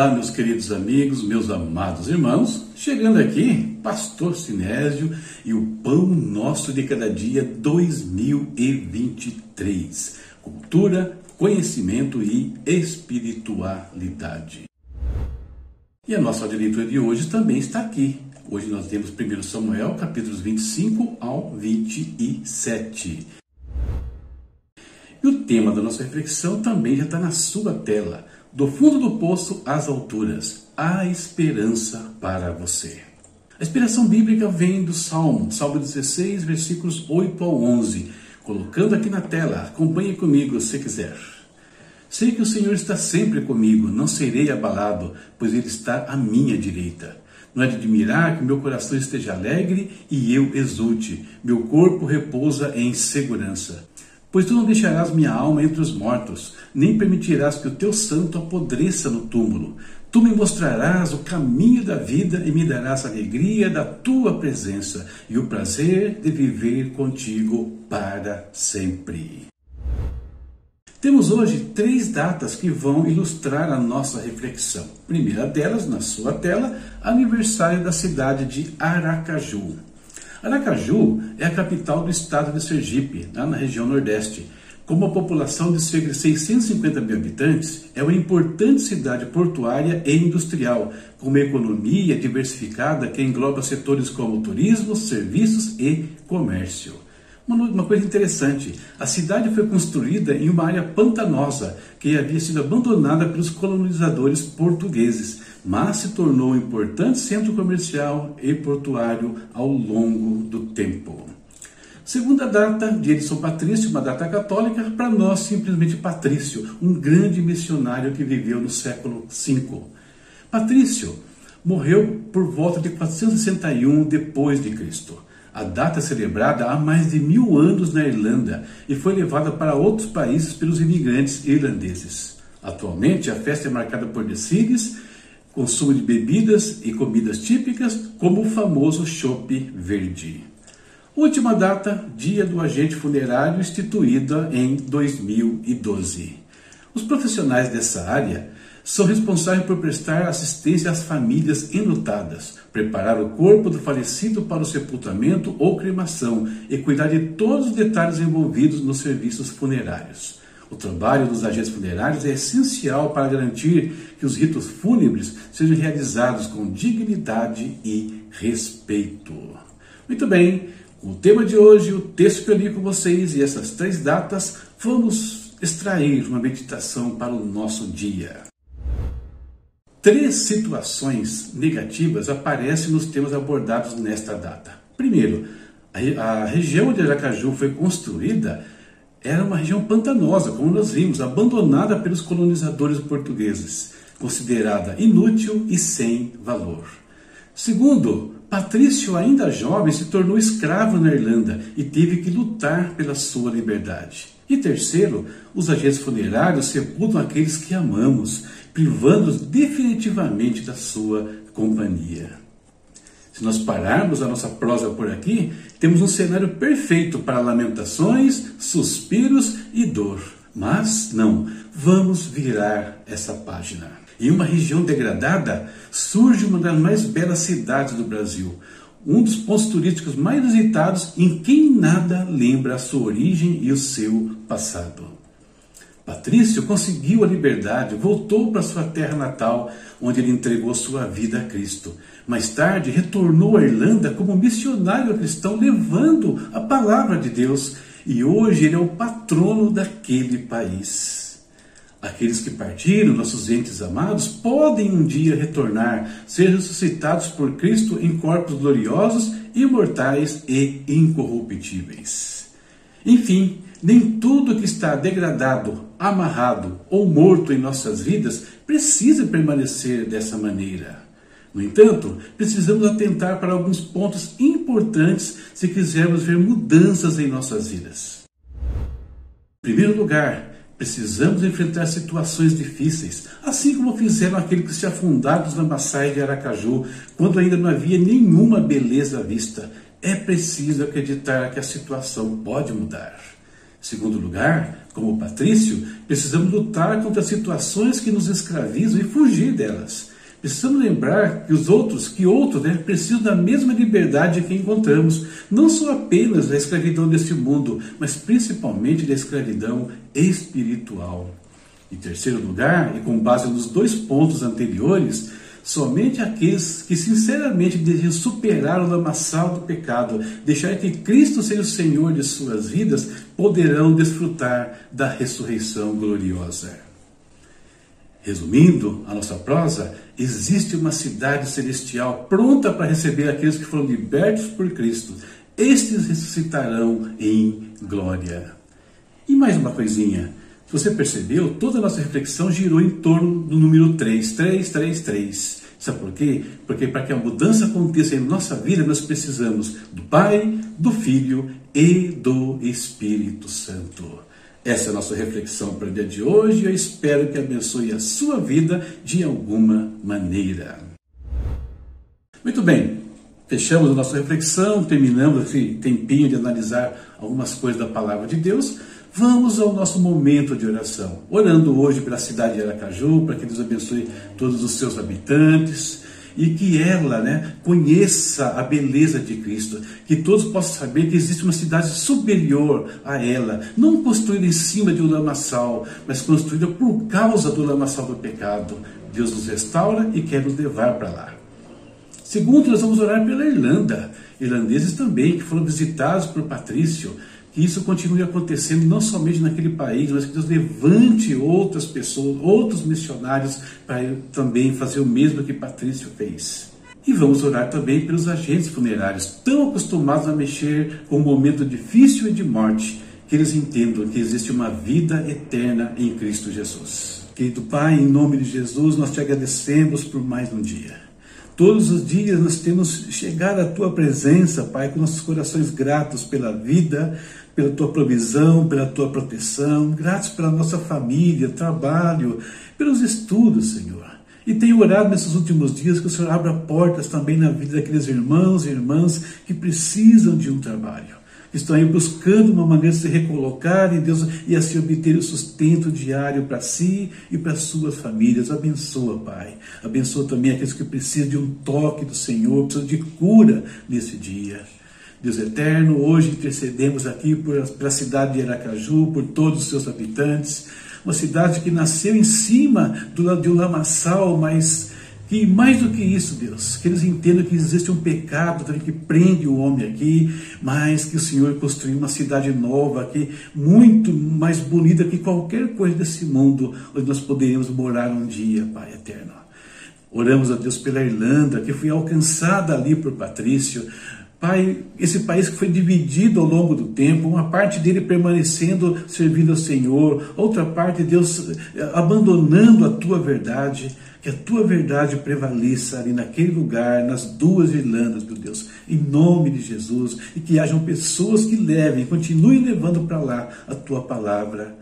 Olá, meus queridos amigos, meus amados irmãos. Chegando aqui, Pastor Sinésio e o Pão Nosso de Cada Dia 2023. Cultura, conhecimento e espiritualidade. E a nossa leitura de hoje também está aqui. Hoje nós temos 1 Samuel, capítulos 25 ao 27. E o tema da nossa reflexão também já está na sua tela. Do fundo do poço às alturas, há esperança para você. A inspiração bíblica vem do Salmo, Salmo 16, versículos 8 ao 11. Colocando aqui na tela, acompanhe comigo se quiser. Sei que o Senhor está sempre comigo, não serei abalado, pois Ele está à minha direita. Não é de admirar que meu coração esteja alegre e eu exulte, meu corpo repousa em segurança. Pois tu não deixarás minha alma entre os mortos, nem permitirás que o teu santo apodreça no túmulo. Tu me mostrarás o caminho da vida e me darás a alegria da tua presença e o prazer de viver contigo para sempre. Temos hoje três datas que vão ilustrar a nossa reflexão. Primeira delas, na sua tela, aniversário da cidade de Aracaju. Aracaju é a capital do estado de Sergipe, lá na região Nordeste. Com uma população de cerca de 650 mil habitantes, é uma importante cidade portuária e industrial, com uma economia diversificada que engloba setores como turismo, serviços e comércio. Uma, coisa interessante: a cidade foi construída em uma área pantanosa que havia sido abandonada pelos colonizadores portugueses mas se tornou um importante centro comercial e portuário ao longo do tempo. Segunda data, de São Patrício, uma data católica, para nós simplesmente Patrício, um grande missionário que viveu no século V. Patrício morreu por volta de 461 depois de Cristo. A data é celebrada há mais de mil anos na Irlanda e foi levada para outros países pelos imigrantes irlandeses. Atualmente, a festa é marcada por desfiles consumo de bebidas e comidas típicas, como o famoso chopp verde. Última data, dia do agente funerário, instituída em 2012. Os profissionais dessa área são responsáveis por prestar assistência às famílias enlutadas, preparar o corpo do falecido para o sepultamento ou cremação e cuidar de todos os detalhes envolvidos nos serviços funerários. O trabalho dos agentes funerários é essencial para garantir que os ritos fúnebres sejam realizados com dignidade e respeito. Muito bem, o tema de hoje, o texto que eu li com vocês e essas três datas, vamos extrair uma meditação para o nosso dia. Três situações negativas aparecem nos temas abordados nesta data. Primeiro, a região de Aracaju foi construída era uma região pantanosa, como nós vimos, abandonada pelos colonizadores portugueses, considerada inútil e sem valor. Segundo, Patrício, ainda jovem, se tornou escravo na Irlanda e teve que lutar pela sua liberdade. E terceiro, os agentes funerários sepultam aqueles que amamos, privando-os definitivamente da sua companhia. Se nós pararmos a nossa prosa por aqui, temos um cenário perfeito para lamentações, suspiros e dor. Mas não, vamos virar essa página. Em uma região degradada, surge uma das mais belas cidades do Brasil, um dos pontos turísticos mais visitados em quem nada lembra a sua origem e o seu passado. Patrício conseguiu a liberdade, voltou para sua terra natal, onde ele entregou sua vida a Cristo. Mais tarde, retornou à Irlanda como missionário cristão, levando a palavra de Deus, e hoje ele é o patrono daquele país. Aqueles que partiram, nossos entes amados, podem um dia retornar, ser ressuscitados por Cristo em corpos gloriosos, imortais e incorruptíveis. Enfim, nem tudo que está degradado, amarrado ou morto em nossas vidas precisa permanecer dessa maneira. No entanto, precisamos atentar para alguns pontos importantes se quisermos ver mudanças em nossas vidas. Em primeiro lugar, precisamos enfrentar situações difíceis, assim como fizeram aqueles que se afundaram nos lamaçais de Aracaju, quando ainda não havia nenhuma beleza à vista. É preciso acreditar que a situação pode mudar. Segundo lugar, como Patrício, precisamos lutar contra situações que nos escravizam e fugir delas. Precisamos lembrar que os outros, que outros, né, precisam da mesma liberdade que encontramos, não só apenas da escravidão deste mundo, mas principalmente da escravidão espiritual. Em terceiro lugar, e com base nos dois pontos anteriores, Somente aqueles que sinceramente desejam superar o lamaçal do pecado, deixar que Cristo seja o Senhor de suas vidas, poderão desfrutar da ressurreição gloriosa. Resumindo a nossa prosa, existe uma cidade celestial pronta para receber aqueles que foram libertos por Cristo. Estes ressuscitarão em glória. E mais uma coisinha. Se você percebeu, toda a nossa reflexão girou em torno do número 3, 3, 3, 3. Sabe por quê? Porque para que a mudança aconteça em nossa vida, nós precisamos do Pai, do Filho e do Espírito Santo. Essa é a nossa reflexão para o dia de hoje eu espero que abençoe a sua vida de alguma maneira. Muito bem, fechamos a nossa reflexão, terminamos esse tempinho de analisar algumas coisas da palavra de Deus. Vamos ao nosso momento de oração, orando hoje pela cidade de Aracaju, para que Deus abençoe todos os seus habitantes e que ela né, conheça a beleza de Cristo, que todos possam saber que existe uma cidade superior a ela, não construída em cima de um lamaçal, mas construída por causa do lamaçal do pecado. Deus nos restaura e quer nos levar para lá. Segundo, nós vamos orar pela Irlanda, irlandeses também, que foram visitados por Patrício, que isso continue acontecendo não somente naquele país, mas que Deus levante outras pessoas, outros missionários para também fazer o mesmo que Patrício fez. E vamos orar também pelos agentes funerários, tão acostumados a mexer com um momento difícil e de morte, que eles entendam que existe uma vida eterna em Cristo Jesus. Querido Pai, em nome de Jesus, nós te agradecemos por mais um dia. Todos os dias nós temos chegado à tua presença, Pai, com nossos corações gratos pela vida, pela tua provisão, pela tua proteção, gratos pela nossa família, trabalho, pelos estudos, Senhor. E tenho orado nesses últimos dias que o Senhor abra portas também na vida daqueles irmãos e irmãs que precisam de um trabalho, estão aí buscando uma maneira de se recolocar em Deus e assim obter o sustento diário para si e para suas famílias. Abençoa, Pai. Abençoa também aqueles que precisam de um toque do Senhor, precisam de cura nesse dia. Deus eterno, hoje intercedemos aqui pela cidade de Aracaju, por todos os seus habitantes, uma cidade que nasceu em cima do, de um lamaçal, mas que mais do que isso, Deus, que eles entendam que existe um pecado também que prende o homem aqui, mas que o Senhor construiu uma cidade nova aqui, muito mais bonita que qualquer coisa desse mundo, onde nós poderíamos morar um dia, Pai eterno. Oramos a Deus pela Irlanda, que foi alcançada ali por Patrício, Pai, esse país que foi dividido ao longo do tempo, uma parte dele permanecendo servindo ao Senhor, outra parte Deus eh, abandonando a tua verdade, que a tua verdade prevaleça ali naquele lugar, nas duas Irlandas, meu Deus, em nome de Jesus, e que hajam pessoas que levem, continuem levando para lá a tua palavra.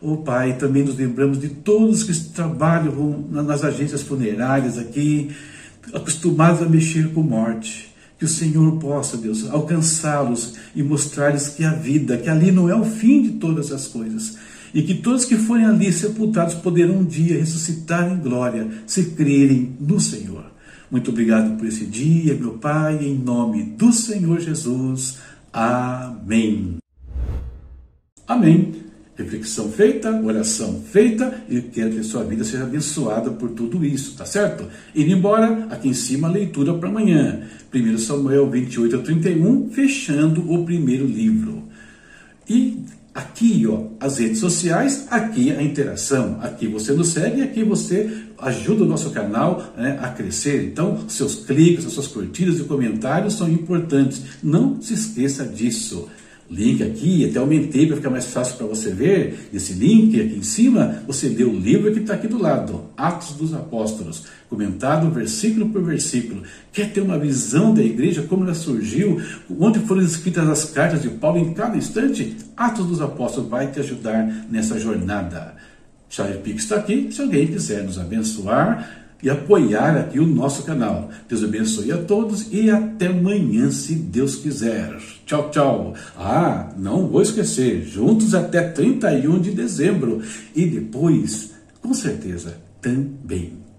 Oh Pai, também nos lembramos de todos que trabalham nas agências funerárias aqui, acostumados a mexer com morte que o Senhor possa, Deus, alcançá-los e mostrar-lhes que a vida, que ali não é o fim de todas as coisas, e que todos que forem ali sepultados poderão um dia ressuscitar em glória, se crerem no Senhor. Muito obrigado por esse dia, meu Pai, em nome do Senhor Jesus. Amém. Amém. Reflexão feita, oração feita, e quero que sua vida seja abençoada por tudo isso, tá certo? Indo embora, aqui em cima a leitura para amanhã. 1 Samuel 28 a 31, fechando o primeiro livro. E aqui, ó, as redes sociais, aqui a interação, aqui você nos segue, aqui você ajuda o nosso canal né, a crescer. Então, seus cliques, suas curtidas e comentários são importantes. Não se esqueça disso link aqui, até aumentei para ficar mais fácil para você ver. Esse link aqui em cima, você lê o livro que está aqui do lado, Atos dos Apóstolos, comentado versículo por versículo. Quer ter uma visão da igreja, como ela surgiu, onde foram escritas as cartas de Paulo em cada instante? Atos dos Apóstolos vai te ajudar nessa jornada. Chave Pix está aqui, se alguém quiser nos abençoar, e apoiar aqui o nosso canal. Deus abençoe a todos e até amanhã, se Deus quiser. Tchau, tchau. Ah, não vou esquecer, juntos até 31 de dezembro e depois, com certeza, também.